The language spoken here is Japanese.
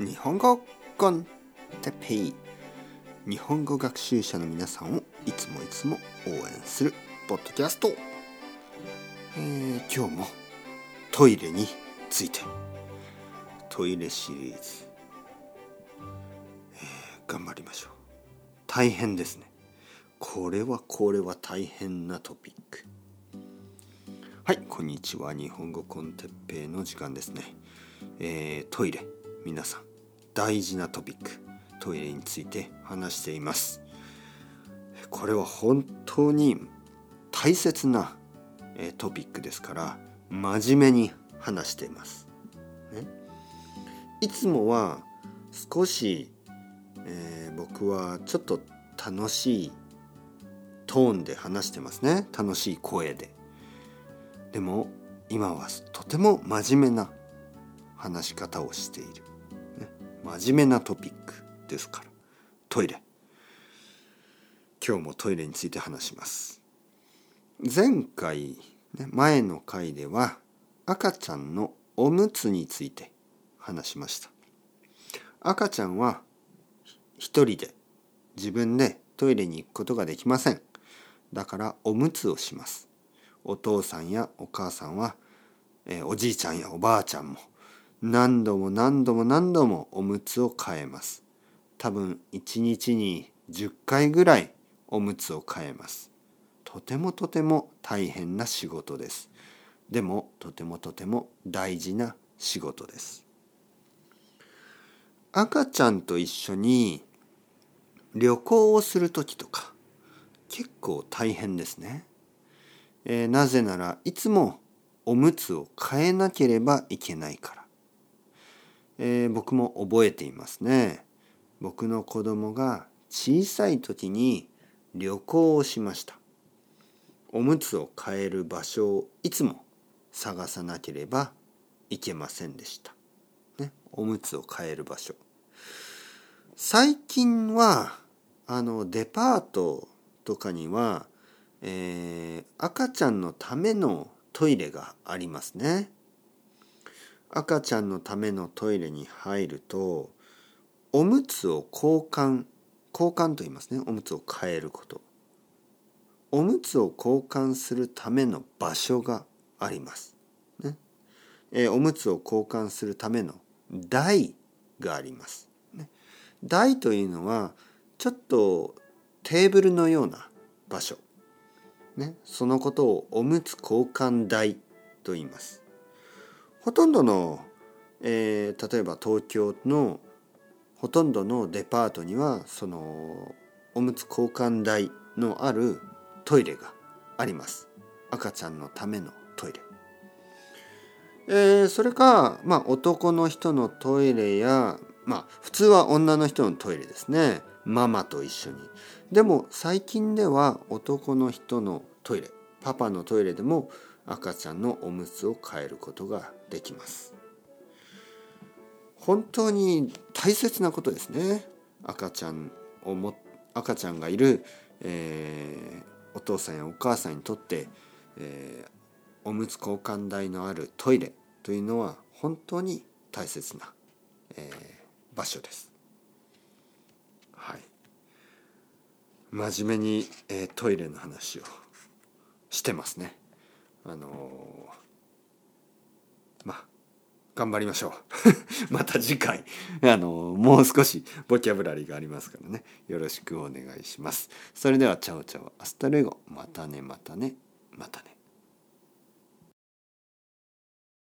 日本語コンテペイ。日本語学習者の皆さんをいつもいつも応援するポッドキャスト、えー、今日もトイレについて。トイレシリーズ、えー、頑張りましょう。大変ですね。これはこれは大変なトピック。はいこんにちは。日本語コンテッペイの時間ですね、えー、トイレ皆さん。大事なトピックトイレについて話しています。これは本当に大切なトピックですから真面目に話しています、ね、いつもは少し、えー、僕はちょっと楽しいトーンで話してますね。楽しい声で。でも今はとても真面目な話し方をしている。真面目なトピックですから。トイレ。今日もトイレについて話します。前回、ね、前の回では赤ちゃんのおむつについて話しました。赤ちゃんは一人で自分でトイレに行くことができません。だからおむつをします。お父さんやお母さんは、え、おじいちゃんやおばあちゃんも何度も何度も何度もおむつを変えます。多分1日に10回ぐらいおむつを変えます。とてもとても大変な仕事です。でもとてもとても大事な仕事です。赤ちゃんと一緒に旅行をする時とか結構大変ですね。えー、なぜならいつもおむつを変えなければいけないから。えー、僕も覚えていますね。僕の子供が小さい時に旅行をしました。おむつを変える場所をいつも探さなければいけませんでした。ね、おむつを変える場所。最近はあのデパートとかには、えー、赤ちゃんのためのトイレがありますね。赤ちゃんのためのトイレに入るとおむつを交換交換と言いますね。おむつを変えること。おむつを交換するための場所があります、ね。えー、おむつを交換するための台があります、ね、台というのはちょっとテーブルのような場所、ね、そのことをおむつ交換台と言います。ほとんどの、えー、例えば東京のほとんどのデパートにはそのおむつ交換台のあるトイレがあります。赤ちゃんのためのトイレ、えー、それか、まあ、男の人のトイレやまあ普通は女の人のトイレですね。ママと一緒に。でも最近では男の人のトイレパパのトイレでも赤ちゃんのおむつを変えることができます本当に大切なことですね赤ちゃんをも赤ちゃんがいる、えー、お父さんやお母さんにとって、えー、おむつ交換台のあるトイレというのは本当に大切な、えー、場所です。はい、真面目に、えー、トイレの話をしてますね。あのまあ頑張りましょう。また次回。あのもう少しボキャブラリーがありますからね。よろしくお願いします。それではチャオチャオ hasta luego。またねまたねまたね。